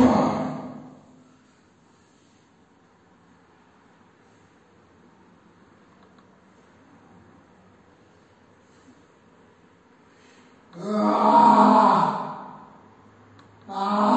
하노라. 아, 아. 아.